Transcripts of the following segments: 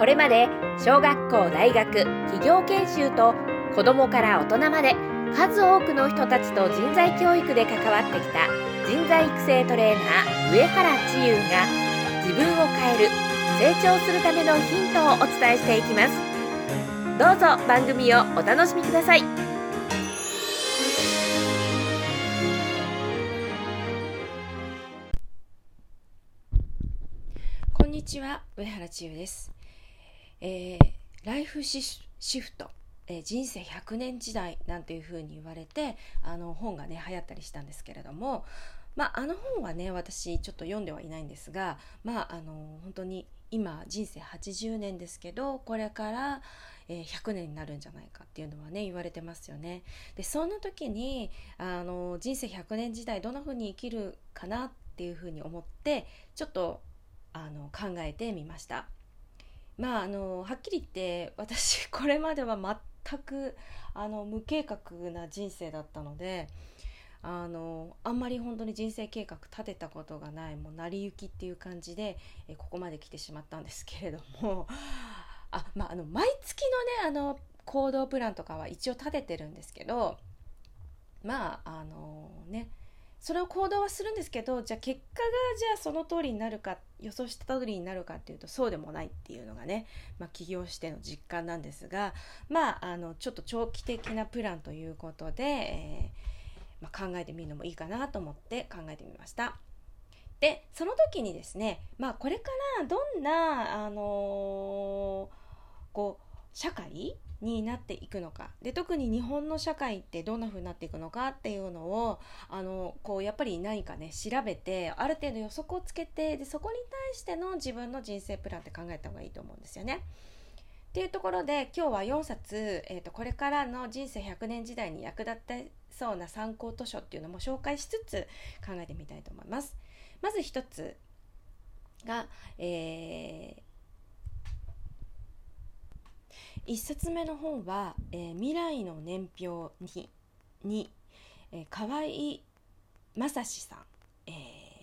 これまで小学校大学企業研修と子どもから大人まで数多くの人たちと人材教育で関わってきた人材育成トレーナー上原千優が自分を変える成長するためのヒントをお伝えしていきます。どうぞ番組をお楽しみください。こんにちは上原千優です、えーライフシシフト、えー人生100年時代なんていうふうに言われてあの本がね流行ったりしたんですけれどもまあ、あの本はね私ちょっと読んではいないんですがまああの本当に今人生80年ですけどこれから、えー100年になるんじゃないかっていうのはね言われてますよね。でそんな時にあの人生100年時代どんな風に生きるかなっていうふうに思ってちょっとあの考えてみました。まああのはっきり言って私これまでは全くあの無計画な人生だったのであのあんまり本当に人生計画立てたことがないもう成り行きっていう感じでえここまで来てしまったんですけれども あ、まあ、あの毎月のねあの行動プランとかは一応立ててるんですけどまああのねそれを行動はするんですけどじゃあ結果がじゃあその通りになるか予想した通りになるかっていうとそうでもないっていうのがね、まあ、起業しての実感なんですがまああのちょっと長期的なプランということで、えーまあ、考えてみるのもいいかなと思って考えてみました。でその時にですね、まあ、これからどんな、あのーこう社会になっていくのかで特に日本の社会ってどんな風になっていくのかっていうのをあのこうやっぱり何かね調べてある程度予測をつけてでそこに対しての自分の人生プランって考えた方がいいと思うんですよね。っていうところで今日は4冊、えー、とこれからの人生100年時代に役立ってそうな参考図書っていうのも紹介しつつ考えてみたいと思います。まず一つが、えー一冊目の本は、えー未来の年表に」に、えー河合正史さん、え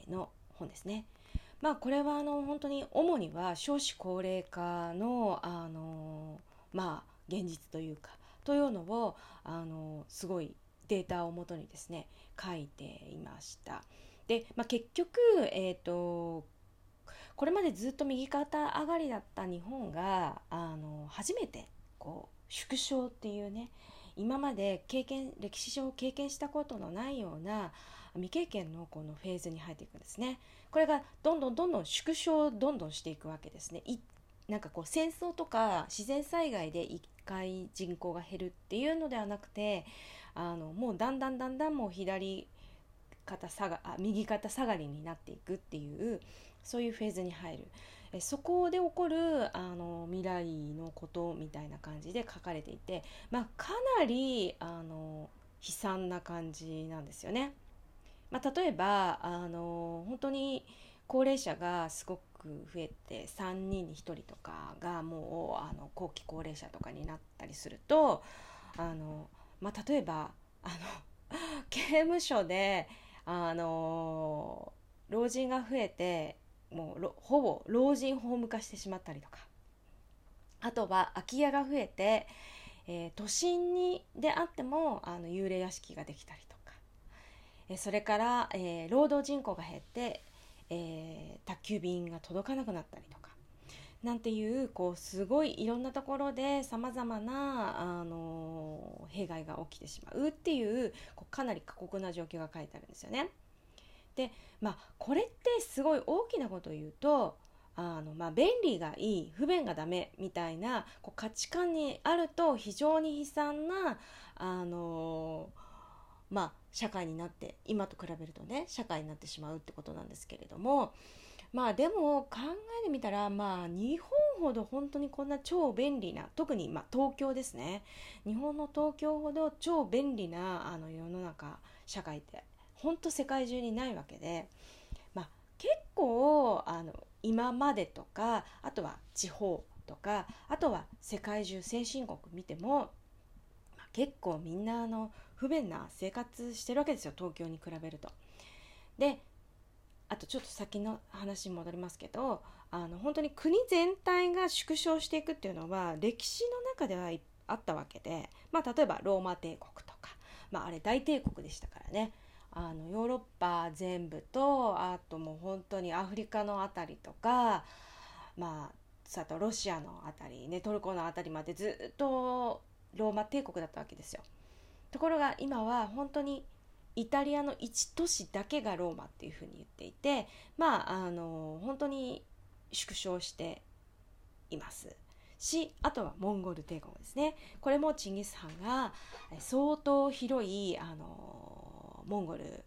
ーの本ですね。まあこれはあの本当に主には少子高齢化のあのまあ現実というかというのをあのすごいデータをもとにですね書いていました。で、まあ、結局、えー、とこれまでずっと右肩上がりだった日本があの初めてこう縮小っていうね今まで経験歴史上経験したことのないような未経験のこのフェーズに入っていくんですね。これがどんどんどんどん縮小どんどんしていくわけですね。いなんかこう戦争とか自然災害で一回人口が減るっていうのではなくてあのもうだんだんだんだんもう左肩下があ右肩下がりになっていくっていうそういうフェーズに入るえそこで起こるあの未来のことみたいな感じで書かれていて、まあ、かなりあの悲惨な感じなんですよね。まあ、例えばあの本当に高齢者がすごく増えて3人に1人とかがもうあの後期高齢者とかになったりするとあの、まあ、例えばあの刑務所であの老人が増えてもうろほぼ老人ホーム化してしまったりとか。あとは空き家が増えて、えー都心にであってもあの幽霊屋敷ができたりとか、えーそれから、えー労働人口が減って、えー宅急便が届かなくなったりとか。なんていうこうすごいいろんなところでさまざまな、あの弊害が起きてしまうっていうこうかなり過酷な状況が書いてあるんですよね。でまあこれってすごい大きなことを言うとあの、まあ、便利がいい不便がダメみたいなこう価値観にあると非常に悲惨なあのまあ社会になって今と比べるとね社会になってしまうってことなんですけれどもまあでも考えてみたらまあ日本ほど本当にこんな超便利な特にまあ東京ですね。日本の東京ほど超便利なあの世の中社会って本当世界中にないわけで、まあ、結構あの今までとかあとは地方とかあとは世界中先進国見ても、まあ、結構みんなあの不便な生活してるわけですよ東京に比べると。であとちょっと先の話に戻りますけどあの本当に国全体が縮小していくっていうのは歴史の中ではあったわけで、まあ、例えばローマ帝国とか、まあ、あれ大帝国でしたからねあのヨーロッパ全部とあともう本当にアフリカの辺りとかまああとロシアの辺りねトルコの辺りまでずっとローマ帝国だったわけですよ。ところが今は本当にイタリアの1都市だけがローマっていうふうに言っていてまああの本当に縮小していますしあとはモンゴル帝国ですねこれもチンギス・ハンが相当広いあのモンゴル、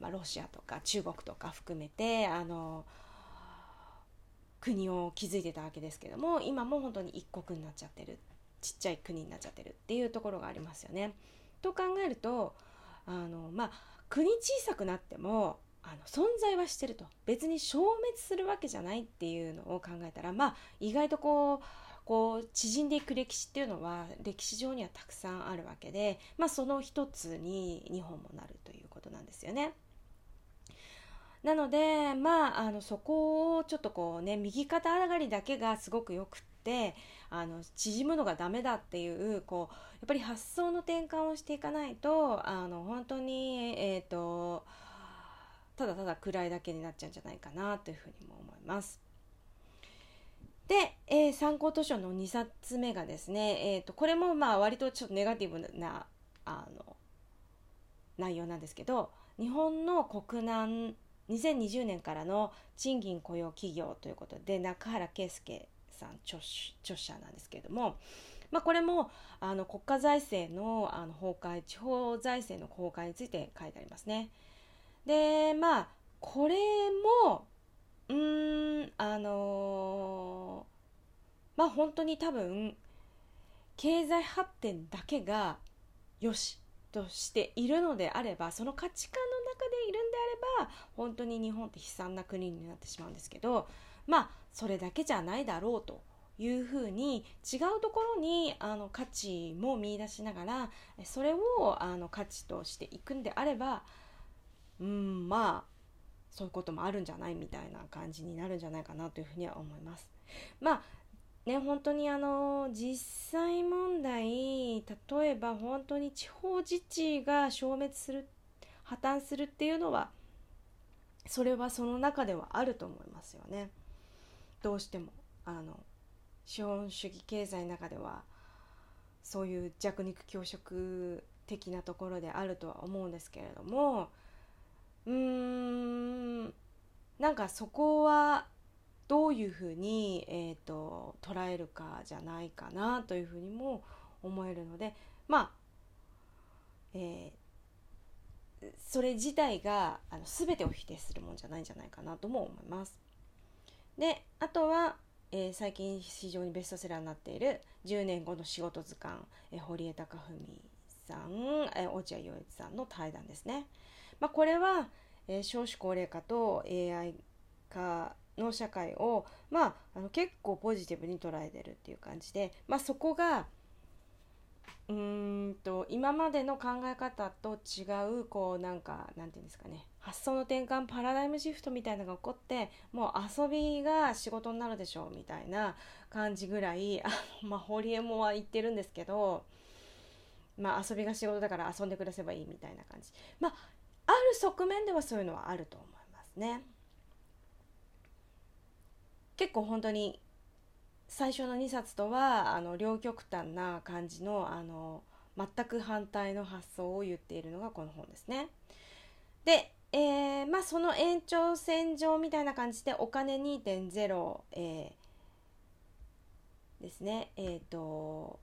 まあ、ロシアとか中国とか含めてあの国を築いてたわけですけども今も本当に一国になっちゃってるちっちゃい国になっちゃってるっていうところがありますよね。と考えるとあのまあ国小さくなってもあの存在はしてると別に消滅するわけじゃないっていうのを考えたらまあ意外とこうこう縮んでいく歴史っていうのは歴史上にはたくさんあるわけで、まあ、その一つに日本もなるということなんですよね。なのでまああのそこをちょっとこうね右肩上がりだけがすごくよくってあの縮むのがダメだっていうこうやっぱり発想の転換をしていかないとあの本当にえ、ー、とただただ暗いだけになっちゃうんじゃないかなというふうにも思います。で、えー、参考図書の2冊目がですね、えーと、これもまあ割とちょっとネガティブなあの内容なんですけど日本の国難2020年からの賃金雇用企業ということで中原圭介さん著著者なんですけれども、まあ、これもあの国家財政のあの崩壊地方財政の崩壊について書いてありますね。でまあこれもうんあのー、まあ本当に多分経済発展だけがよしとしているのであればその価値観の中でいるんであれば本当に日本って悲惨な国になってしまうんですけどまあそれだけじゃないだろうというふうに違うところにあの価値も見出しながらそれをあの価値としていくんであればうんまあそういうこともあるんじゃないみたいな感じになるんじゃないかなというふうには思います。まあね本当にあの実際問題例えば本当に地方自治が消滅する破綻するっていうのはそれはその中ではあると思いますよね。どうしてもあの資本主義経済の中ではそういう弱肉強食的なところであるとは思うんですけれどもうーんなんかそこはどういうふうに、えーと、捉えるかじゃないかなというふうにも思えるのでまあ、えー、それ自体があの全てを否定するもんじゃないんじゃないかなとも思います。であとは、えー、最近非常にベストセラーになっている「10年後の仕事図鑑」えー、堀江貴文さん、えー、落合陽一さんの対談ですね。まあ、これは、えー、少子高齢化と AI 化の社会を、まあ、あの結構ポジティブに捉えてるっていう感じで、まあ、そこがうんと今までの考え方と違うこうなんかなんていうんですかね発想の転換パラダイムシフトみたいなのが起こってもう遊びが仕事になるでしょうみたいな感じぐらいあ まあ堀江もは言ってるんですけどまあ遊びが仕事だから遊んでくださればいいみたいな感じ。まあある側面ではそういうのはあると思いますね。結構本当に最初の2冊とはあの両極端な感じのあの全く反対の発想を言っているのがこの本ですね。で、えー、まあその延長線上みたいな感じでお金2.0、えー、ですねえっ、ー、と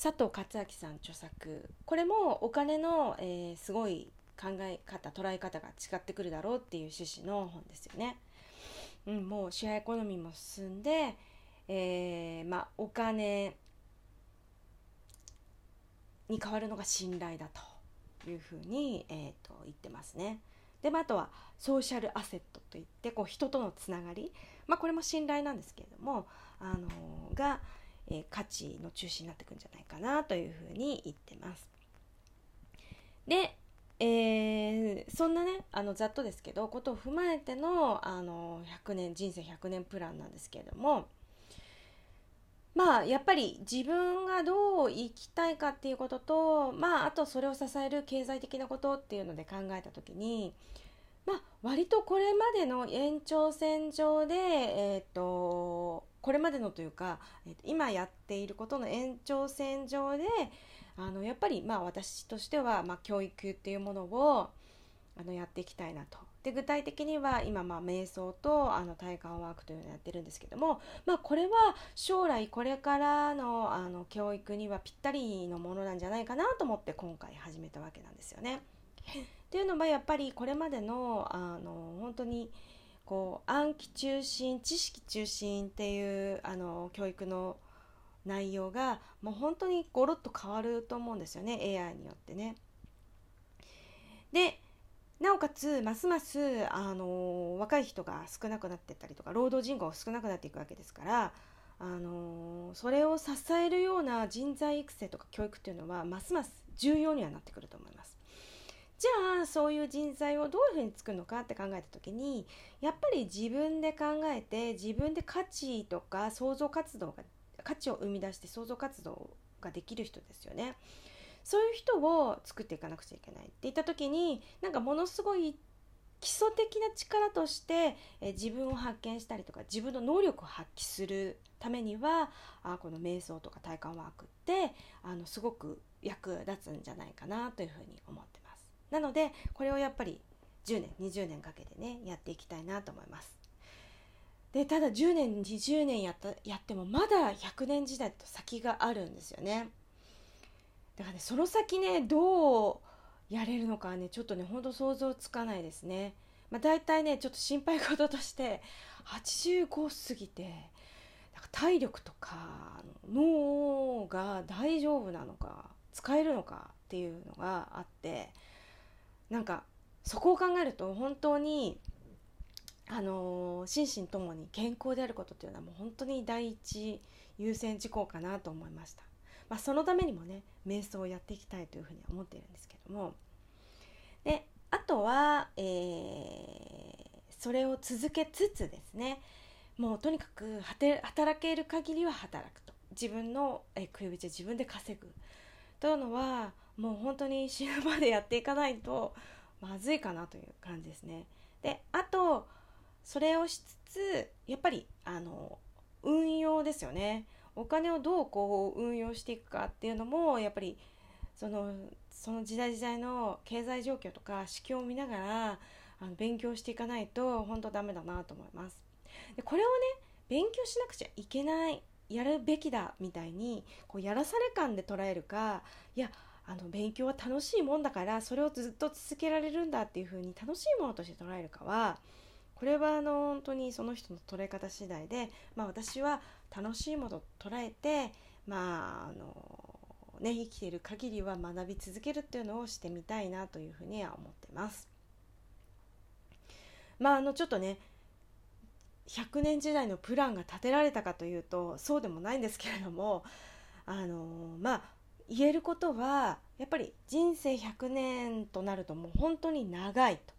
佐藤勝明さん著作これもお金の、えー、すごい考え方捉え方が違ってくるだろうっていう趣旨の本ですよね。うん、もう支配エコノミーも進んで、えー、まあ、お金に変わるのが信頼だというふうに、えーと、言ってますね。で、まあ、あとはソーシャルアセットといってこう人とのつながり、まあ、これも信頼なんですけれども、あのー、が、えー、価値の中心になってくんじゃないかなというふうに言ってます。で、えーそんなねあのざっとですけどことを踏まえてのあの100年人生100年プランなんですけれどもまあやっぱり自分がどう生きたいかっていうこととまああとそれを支える経済的なことっていうので考えた時にまあ割とこれまでの延長線上でえっ、とこれまでのというか、えーと今やっていることの延長線上であのやっぱりまあ私としては、まあ、教育っていうものをあのやっていきたいなと。で具体的には今まあ瞑想とあの体感ワークというのをやってるんですけども、まあ、これは将来これからのあの教育にはぴったりのものなんじゃないかなと思って今回始めたわけなんですよね。っていうのはやっぱりこれまでのあの本当にこう暗記中心知識中心っていうあの教育の内容がもう本当にゴロッと変わると思うんですよね AI によってね。でなおかつますますあの若い人が少なくなってったりとか労働人口が少なくなっていくわけですからあのそれを支えるような人材育成とか教育っていうのはますます重要にはなってくると思います。じゃあそういう人材をどういうふうに作るのかって考えた時にやっぱり自分で考えて自分で価値とか創造活動が価値を生み出して創造活動ができる人ですよね。そういう人を作っていかなくちゃいけないって言った時になんかものすごい基礎的な力としてえ自分を発見したりとか自分の能力を発揮するためにはあこの瞑想とか体感ワークってあのすごく役立つんじゃないかなというふうに思ってます。なのでこれをやっぱり10年20年かけてねやっていきたいなと思います。でただ10年20年やったやってもまだ100年時代と先があるんですよね。だからねその先ねどうやれるのかねちょっとねほんと想像つかないですね。まあ、大体ねちょっと心配事として85過ぎてなんか体力とか脳が大丈夫なのか使えるのかっていうのがあってなんかそこを考えると本当にあの心身ともに健康であることっていうのはもう本当に第一優先事項かなと思いました。まあ、そのためにもね瞑想をやっていきたいというふうに思っているんですけどもであとは、えーそれを続けつつですねもうとにかく働ける限りは働くと自分の食い口自分で稼ぐというのはもう本当に死ぬまでやっていかないとまずいかなという感じですね。であとそれをしつつやっぱりあの運用ですよねお金をどうこう運用していくかっていうのもやっぱりそのその時代時代の経済状況とか市況を見ながらあの勉強していかないと本当ダメだなと思います。でこれをね勉強しなくちゃいけないやるべきだみたいにこうやらされ感で捉えるかいやあの勉強は楽しいもんだからそれをずっと続けられるんだっていう風に楽しいものとして捉えるかはこれはあの本当にその人の捉え方次第で、まあ、私は楽しいものと捉えてまああのね生きている限りは学び続けるっていうのをしてみたいなというふうには思ってます。まああのちょっとね100年時代のプランが立てられたかというとそうでもないんですけれどもあのまあ言えることはやっぱり人生100年となるともう本当に長いと。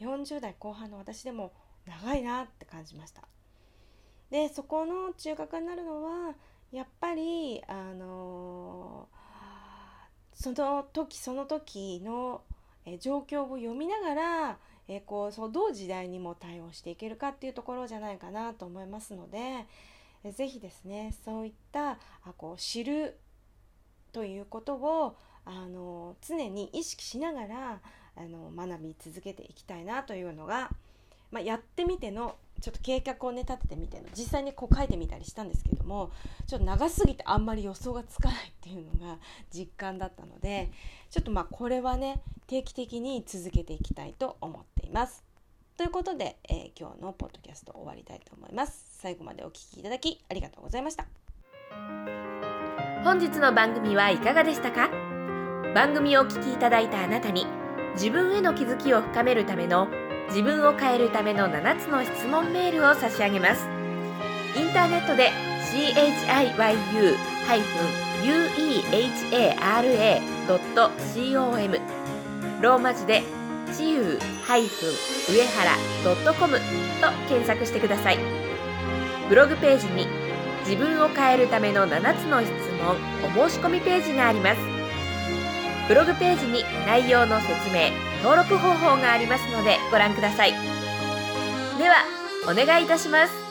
40代後半の私でも長いなって感じました。でそこの中核になるのはやっぱりあのその時その時の状況を読みながらえこうそうどう時代にも対応していけるかっていうところじゃないかなと思いますのでえぜひですねそういったあこう知るということをあの常に意識しながらあの学び続けていきたいなというのが、まあ、やってみてのちょっと計画をね立ててみての実際にこう書いてみたりしたんですけどもちょっと長すぎてあんまり予想がつかないっていうのが 実感だったのでちょっとまあこれはね定期的に続けていきたいと思っています。ということで、えー今日のポッドキャスト終わりたいと思います。最後までお聞きいただきありがとうございました。本日の番組はいかがでしたか？番組をお聞きいただいたあなたに自分への気づきを深めるための自分を変えるための7つの質問メールを差し上げます。インターネットで chiyu-uehara.com ローマ字でちゆう上原 .com と検索してください。ブログページに自分を変えるための7つの質問問お申し込みページがあります。ブログページに内容の説明登録方法がありますのでご覧ください。ではお願いいたします。